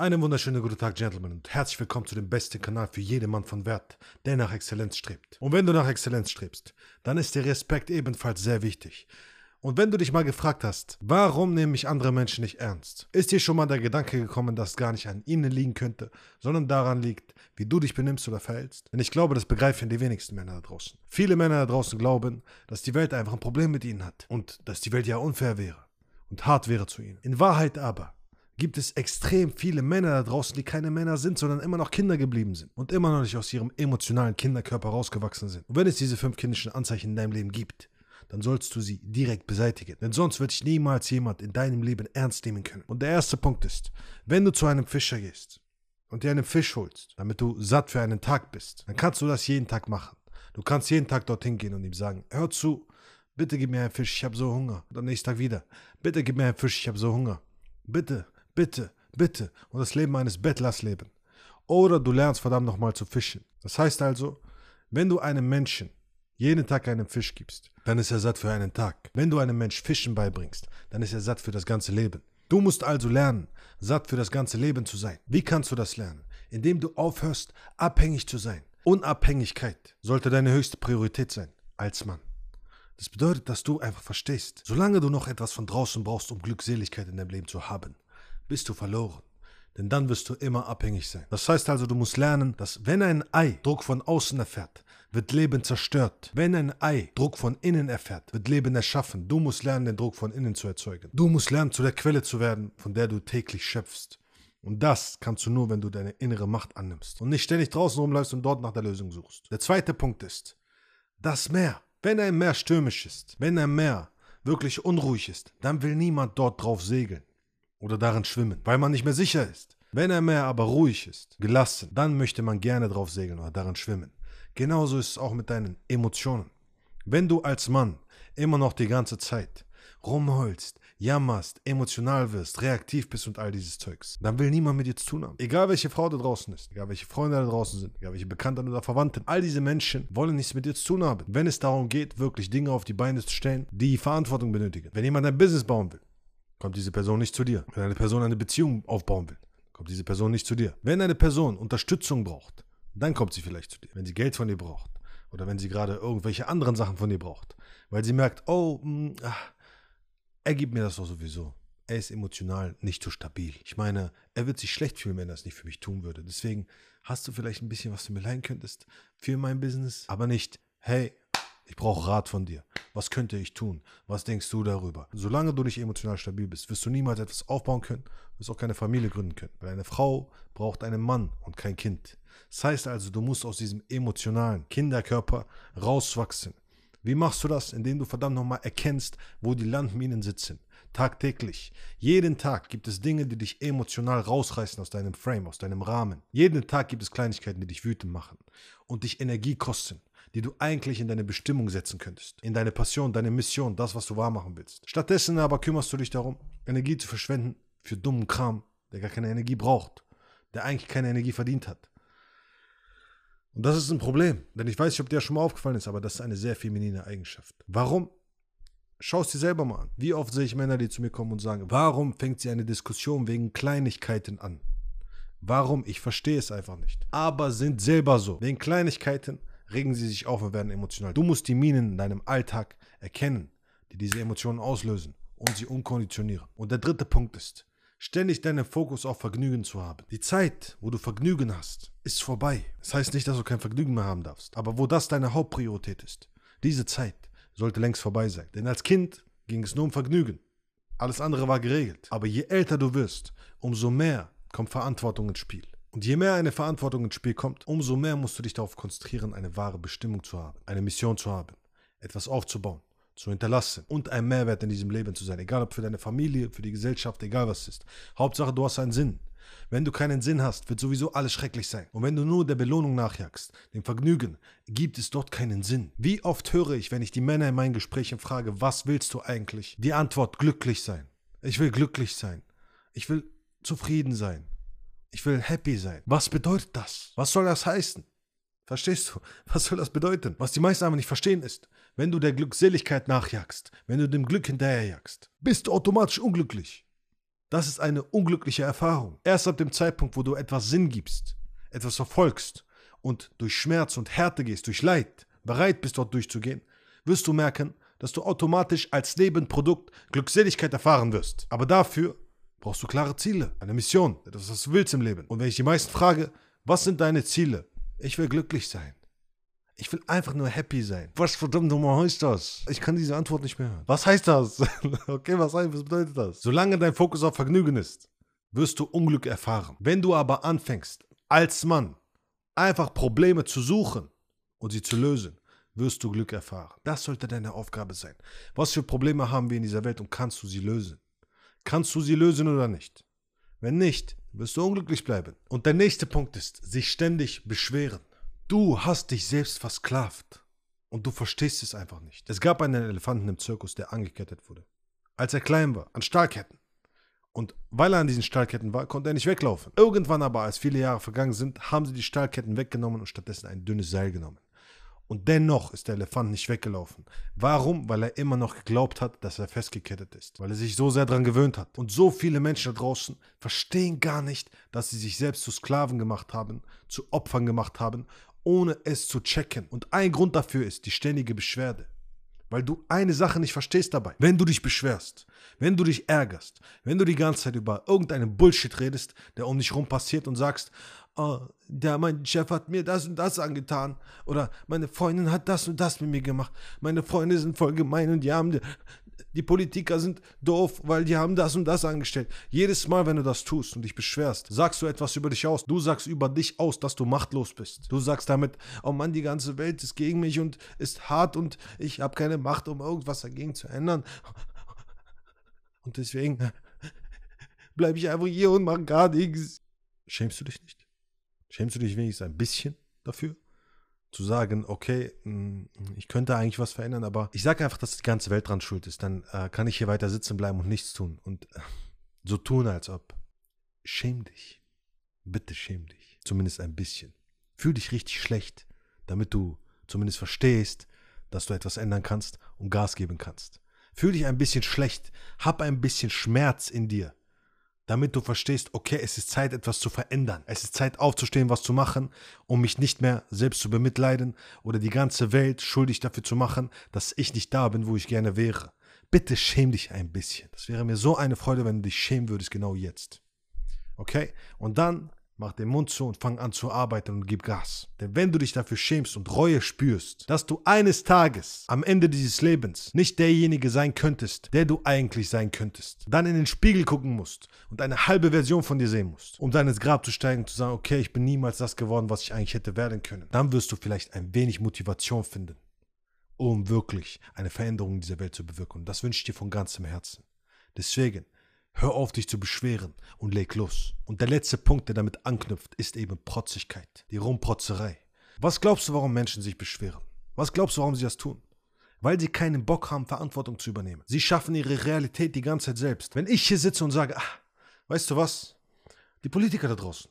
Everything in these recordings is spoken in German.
Einen wunderschönen guten Tag, Gentlemen, und herzlich willkommen zu dem besten Kanal für jeden Mann von Wert, der nach Exzellenz strebt. Und wenn du nach Exzellenz strebst, dann ist der Respekt ebenfalls sehr wichtig. Und wenn du dich mal gefragt hast, warum nehme ich andere Menschen nicht ernst, ist dir schon mal der Gedanke gekommen, dass es gar nicht an ihnen liegen könnte, sondern daran liegt, wie du dich benimmst oder verhältst? Denn ich glaube, das begreifen die wenigsten Männer da draußen. Viele Männer da draußen glauben, dass die Welt einfach ein Problem mit ihnen hat und dass die Welt ja unfair wäre und hart wäre zu ihnen. In Wahrheit aber gibt es extrem viele Männer da draußen, die keine Männer sind, sondern immer noch Kinder geblieben sind und immer noch nicht aus ihrem emotionalen Kinderkörper rausgewachsen sind. Und wenn es diese fünf kindischen Anzeichen in deinem Leben gibt, dann sollst du sie direkt beseitigen. Denn sonst wird dich niemals jemand in deinem Leben ernst nehmen können. Und der erste Punkt ist, wenn du zu einem Fischer gehst und dir einen Fisch holst, damit du satt für einen Tag bist, dann kannst du das jeden Tag machen. Du kannst jeden Tag dorthin gehen und ihm sagen, hör zu, bitte gib mir einen Fisch, ich habe so Hunger. Und am nächsten Tag wieder, bitte gib mir einen Fisch, ich habe so Hunger. Bitte, bitte, bitte und das Leben eines Bettlers leben. Oder du lernst verdammt nochmal zu fischen. Das heißt also, wenn du einem Menschen jeden Tag einen Fisch gibst, dann ist er satt für einen Tag. Wenn du einem Mensch Fischen beibringst, dann ist er satt für das ganze Leben. Du musst also lernen, satt für das ganze Leben zu sein. Wie kannst du das lernen? Indem du aufhörst, abhängig zu sein. Unabhängigkeit sollte deine höchste Priorität sein, als Mann. Das bedeutet, dass du einfach verstehst, solange du noch etwas von draußen brauchst, um Glückseligkeit in deinem Leben zu haben, bist du verloren. Denn dann wirst du immer abhängig sein. Das heißt also, du musst lernen, dass wenn ein Ei Druck von außen erfährt, wird Leben zerstört. Wenn ein Ei Druck von innen erfährt, wird Leben erschaffen. Du musst lernen, den Druck von innen zu erzeugen. Du musst lernen, zu der Quelle zu werden, von der du täglich schöpfst. Und das kannst du nur, wenn du deine innere Macht annimmst und nicht ständig draußen rumläufst und dort nach der Lösung suchst. Der zweite Punkt ist, das Meer. Wenn ein Meer stürmisch ist, wenn ein Meer wirklich unruhig ist, dann will niemand dort drauf segeln oder darin schwimmen, weil man nicht mehr sicher ist. Wenn ein Meer aber ruhig ist, gelassen, dann möchte man gerne drauf segeln oder darin schwimmen. Genauso ist es auch mit deinen Emotionen. Wenn du als Mann immer noch die ganze Zeit rumheulst, jammerst, emotional wirst, reaktiv bist und all dieses Zeugs, dann will niemand mit dir zu tun haben. Egal welche Frau da draußen ist, egal welche Freunde da draußen sind, egal welche Bekannten oder Verwandten, all diese Menschen wollen nichts mit dir zu tun haben. Wenn es darum geht, wirklich Dinge auf die Beine zu stellen, die Verantwortung benötigen. Wenn jemand ein Business bauen will, kommt diese Person nicht zu dir. Wenn eine Person eine Beziehung aufbauen will, kommt diese Person nicht zu dir. Wenn eine Person Unterstützung braucht, dann kommt sie vielleicht zu dir. Wenn sie Geld von dir braucht oder wenn sie gerade irgendwelche anderen Sachen von dir braucht, weil sie merkt, oh, mh, ach, er gibt mir das doch sowieso. Er ist emotional nicht so stabil. Ich meine, er wird sich schlecht fühlen, wenn er es nicht für mich tun würde. Deswegen hast du vielleicht ein bisschen, was du mir leihen könntest für mein Business, aber nicht, hey, ich brauche Rat von dir. Was könnte ich tun? Was denkst du darüber? Solange du nicht emotional stabil bist, wirst du niemals etwas aufbauen können, wirst auch keine Familie gründen können. Weil eine Frau braucht einen Mann und kein Kind. Das heißt also, du musst aus diesem emotionalen Kinderkörper rauswachsen. Wie machst du das? Indem du verdammt nochmal erkennst, wo die Landminen sitzen. Tagtäglich. Jeden Tag gibt es Dinge, die dich emotional rausreißen aus deinem Frame, aus deinem Rahmen. Jeden Tag gibt es Kleinigkeiten, die dich wütend machen und dich Energie kosten die du eigentlich in deine Bestimmung setzen könntest. In deine Passion, deine Mission, das, was du wahrmachen willst. Stattdessen aber kümmerst du dich darum, Energie zu verschwenden für dummen Kram, der gar keine Energie braucht, der eigentlich keine Energie verdient hat. Und das ist ein Problem, denn ich weiß nicht, ob dir das schon mal aufgefallen ist, aber das ist eine sehr feminine Eigenschaft. Warum? Schau es dir selber mal an. Wie oft sehe ich Männer, die zu mir kommen und sagen, warum fängt sie eine Diskussion wegen Kleinigkeiten an? Warum? Ich verstehe es einfach nicht. Aber sind selber so. Wegen Kleinigkeiten regen sie sich auf und werden emotional. Du musst die Minen in deinem Alltag erkennen, die diese Emotionen auslösen und sie umkonditionieren. Und der dritte Punkt ist, ständig deinen Fokus auf Vergnügen zu haben. Die Zeit, wo du Vergnügen hast, ist vorbei. Das heißt nicht, dass du kein Vergnügen mehr haben darfst, aber wo das deine Hauptpriorität ist, diese Zeit sollte längst vorbei sein. Denn als Kind ging es nur um Vergnügen. Alles andere war geregelt. Aber je älter du wirst, umso mehr kommt Verantwortung ins Spiel. Und je mehr eine Verantwortung ins Spiel kommt, umso mehr musst du dich darauf konzentrieren, eine wahre Bestimmung zu haben, eine Mission zu haben, etwas aufzubauen, zu hinterlassen und ein Mehrwert in diesem Leben zu sein. Egal ob für deine Familie, für die Gesellschaft, egal was es ist. Hauptsache, du hast einen Sinn. Wenn du keinen Sinn hast, wird sowieso alles schrecklich sein. Und wenn du nur der Belohnung nachjagst, dem Vergnügen, gibt es dort keinen Sinn. Wie oft höre ich, wenn ich die Männer in meinen Gesprächen frage, was willst du eigentlich? Die Antwort, glücklich sein. Ich will glücklich sein. Ich will zufrieden sein. Ich will happy sein. Was bedeutet das? Was soll das heißen? Verstehst du? Was soll das bedeuten? Was die meisten aber nicht verstehen ist, wenn du der Glückseligkeit nachjagst, wenn du dem Glück hinterherjagst, bist du automatisch unglücklich. Das ist eine unglückliche Erfahrung. Erst ab dem Zeitpunkt, wo du etwas Sinn gibst, etwas verfolgst und durch Schmerz und Härte gehst, durch Leid, bereit bist dort durchzugehen, wirst du merken, dass du automatisch als Nebenprodukt Glückseligkeit erfahren wirst. Aber dafür brauchst du klare Ziele, eine Mission, etwas, was du willst im Leben. Und wenn ich die meisten frage, was sind deine Ziele? Ich will glücklich sein. Ich will einfach nur happy sein. Was verdammt nochmal heißt das? Ich kann diese Antwort nicht mehr hören. Was heißt das? okay, was, heißt, was bedeutet das? Solange dein Fokus auf Vergnügen ist, wirst du Unglück erfahren. Wenn du aber anfängst, als Mann, einfach Probleme zu suchen und sie zu lösen, wirst du Glück erfahren. Das sollte deine Aufgabe sein. Was für Probleme haben wir in dieser Welt und kannst du sie lösen? Kannst du sie lösen oder nicht? Wenn nicht, wirst du unglücklich bleiben. Und der nächste Punkt ist, sich ständig beschweren. Du hast dich selbst versklavt und du verstehst es einfach nicht. Es gab einen Elefanten im Zirkus, der angekettet wurde. Als er klein war, an Stahlketten. Und weil er an diesen Stahlketten war, konnte er nicht weglaufen. Irgendwann aber, als viele Jahre vergangen sind, haben sie die Stahlketten weggenommen und stattdessen ein dünnes Seil genommen. Und dennoch ist der Elefant nicht weggelaufen. Warum? Weil er immer noch geglaubt hat, dass er festgekettet ist. Weil er sich so sehr daran gewöhnt hat. Und so viele Menschen da draußen verstehen gar nicht, dass sie sich selbst zu Sklaven gemacht haben, zu Opfern gemacht haben, ohne es zu checken. Und ein Grund dafür ist die ständige Beschwerde. Weil du eine Sache nicht verstehst dabei. Wenn du dich beschwerst, wenn du dich ärgerst, wenn du die ganze Zeit über irgendeinen Bullshit redest, der um dich rum passiert und sagst, oh, der, mein Chef hat mir das und das angetan. Oder meine Freundin hat das und das mit mir gemacht. Meine Freunde sind voll gemein und die haben, die Politiker sind doof, weil die haben das und das angestellt. Jedes Mal, wenn du das tust und dich beschwerst, sagst du etwas über dich aus. Du sagst über dich aus, dass du machtlos bist. Du sagst damit, oh Mann, die ganze Welt ist gegen mich und ist hart und ich habe keine Macht, um irgendwas dagegen zu ändern. Und deswegen bleibe ich einfach hier und mache gar nichts. Schämst du dich nicht? Schämst du dich wenigstens ein bisschen dafür? Zu sagen, okay, mm, ich könnte eigentlich was verändern, aber ich sage einfach, dass die ganze Welt dran schuld ist. Dann äh, kann ich hier weiter sitzen bleiben und nichts tun. Und äh, so tun, als ob. Schäm dich. Bitte schäm dich. Zumindest ein bisschen. Fühl dich richtig schlecht, damit du zumindest verstehst, dass du etwas ändern kannst und Gas geben kannst. Fühl dich ein bisschen schlecht. Hab ein bisschen Schmerz in dir damit du verstehst, okay, es ist Zeit, etwas zu verändern. Es ist Zeit, aufzustehen, was zu machen, um mich nicht mehr selbst zu bemitleiden oder die ganze Welt schuldig dafür zu machen, dass ich nicht da bin, wo ich gerne wäre. Bitte schäm dich ein bisschen. Das wäre mir so eine Freude, wenn du dich schämen würdest, genau jetzt. Okay? Und dann Mach den Mund zu und fang an zu arbeiten und gib Gas. Denn wenn du dich dafür schämst und Reue spürst, dass du eines Tages am Ende dieses Lebens nicht derjenige sein könntest, der du eigentlich sein könntest, dann in den Spiegel gucken musst und eine halbe Version von dir sehen musst, um dann ins Grab zu steigen und zu sagen, okay, ich bin niemals das geworden, was ich eigentlich hätte werden können, dann wirst du vielleicht ein wenig Motivation finden, um wirklich eine Veränderung in dieser Welt zu bewirken. Und das wünsche ich dir von ganzem Herzen. Deswegen, Hör auf, dich zu beschweren und leg los. Und der letzte Punkt, der damit anknüpft, ist eben Protzigkeit, die Rumprotzerei. Was glaubst du, warum Menschen sich beschweren? Was glaubst du, warum sie das tun? Weil sie keinen Bock haben, Verantwortung zu übernehmen. Sie schaffen ihre Realität die ganze Zeit selbst. Wenn ich hier sitze und sage, ach, weißt du was? Die Politiker da draußen,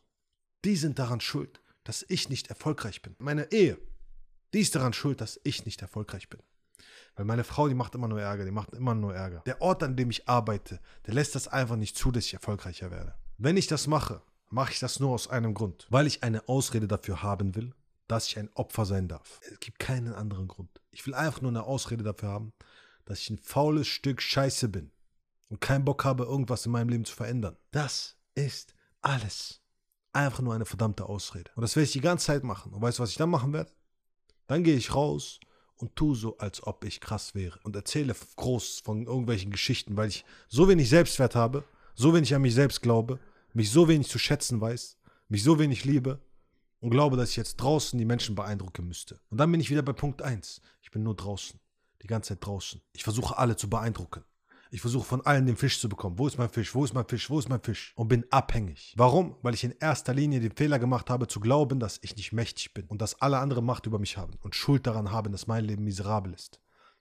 die sind daran schuld, dass ich nicht erfolgreich bin. Meine Ehe, die ist daran schuld, dass ich nicht erfolgreich bin. Weil meine Frau, die macht immer nur Ärger, die macht immer nur Ärger. Der Ort, an dem ich arbeite, der lässt das einfach nicht zu, dass ich erfolgreicher werde. Wenn ich das mache, mache ich das nur aus einem Grund. Weil ich eine Ausrede dafür haben will, dass ich ein Opfer sein darf. Es gibt keinen anderen Grund. Ich will einfach nur eine Ausrede dafür haben, dass ich ein faules Stück Scheiße bin und keinen Bock habe, irgendwas in meinem Leben zu verändern. Das ist alles. Einfach nur eine verdammte Ausrede. Und das werde ich die ganze Zeit machen. Und weißt du, was ich dann machen werde? Dann gehe ich raus und tu so, als ob ich krass wäre und erzähle groß von irgendwelchen Geschichten, weil ich so wenig Selbstwert habe, so wenig an mich selbst glaube, mich so wenig zu schätzen weiß, mich so wenig liebe und glaube, dass ich jetzt draußen die Menschen beeindrucken müsste. Und dann bin ich wieder bei Punkt 1. Ich bin nur draußen, die ganze Zeit draußen. Ich versuche alle zu beeindrucken. Ich versuche von allen den Fisch zu bekommen. Wo ist mein Fisch? Wo ist mein Fisch? Wo ist mein Fisch? Und bin abhängig. Warum? Weil ich in erster Linie den Fehler gemacht habe, zu glauben, dass ich nicht mächtig bin und dass alle andere Macht über mich haben und Schuld daran haben, dass mein Leben miserabel ist.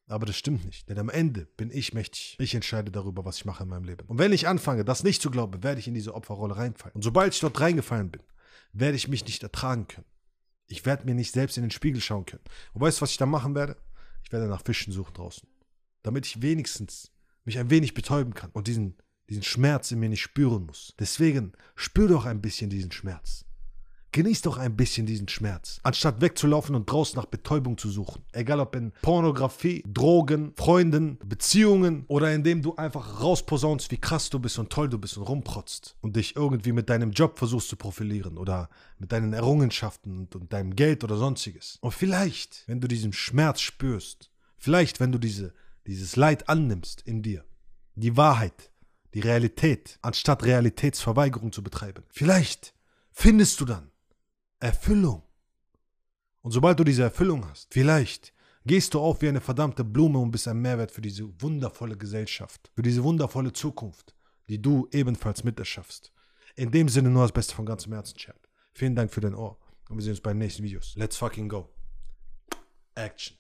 Aber das stimmt nicht, denn am Ende bin ich mächtig. Ich entscheide darüber, was ich mache in meinem Leben. Und wenn ich anfange, das nicht zu glauben, werde ich in diese Opferrolle reinfallen. Und sobald ich dort reingefallen bin, werde ich mich nicht ertragen können. Ich werde mir nicht selbst in den Spiegel schauen können. Und weißt du, was ich dann machen werde? Ich werde nach Fischen suchen draußen. Damit ich wenigstens mich ein wenig betäuben kann und diesen diesen Schmerz in mir nicht spüren muss. Deswegen spür doch ein bisschen diesen Schmerz. Genieß doch ein bisschen diesen Schmerz, anstatt wegzulaufen und draußen nach Betäubung zu suchen. Egal ob in Pornografie, Drogen, Freunden, Beziehungen oder indem du einfach rausposaunst, wie krass du bist und toll du bist und rumprotzt und dich irgendwie mit deinem Job versuchst zu profilieren oder mit deinen Errungenschaften und, und deinem Geld oder sonstiges. Und vielleicht, wenn du diesen Schmerz spürst, vielleicht, wenn du diese, dieses Leid annimmst in dir, die Wahrheit, die Realität, anstatt Realitätsverweigerung zu betreiben, vielleicht findest du dann Erfüllung. Und sobald du diese Erfüllung hast, vielleicht gehst du auf wie eine verdammte Blume und bist ein Mehrwert für diese wundervolle Gesellschaft, für diese wundervolle Zukunft, die du ebenfalls mit erschaffst. In dem Sinne nur das Beste von ganzem Herzen, Chat. Vielen Dank für dein Ohr und wir sehen uns bei den nächsten Videos. Let's fucking go. Action.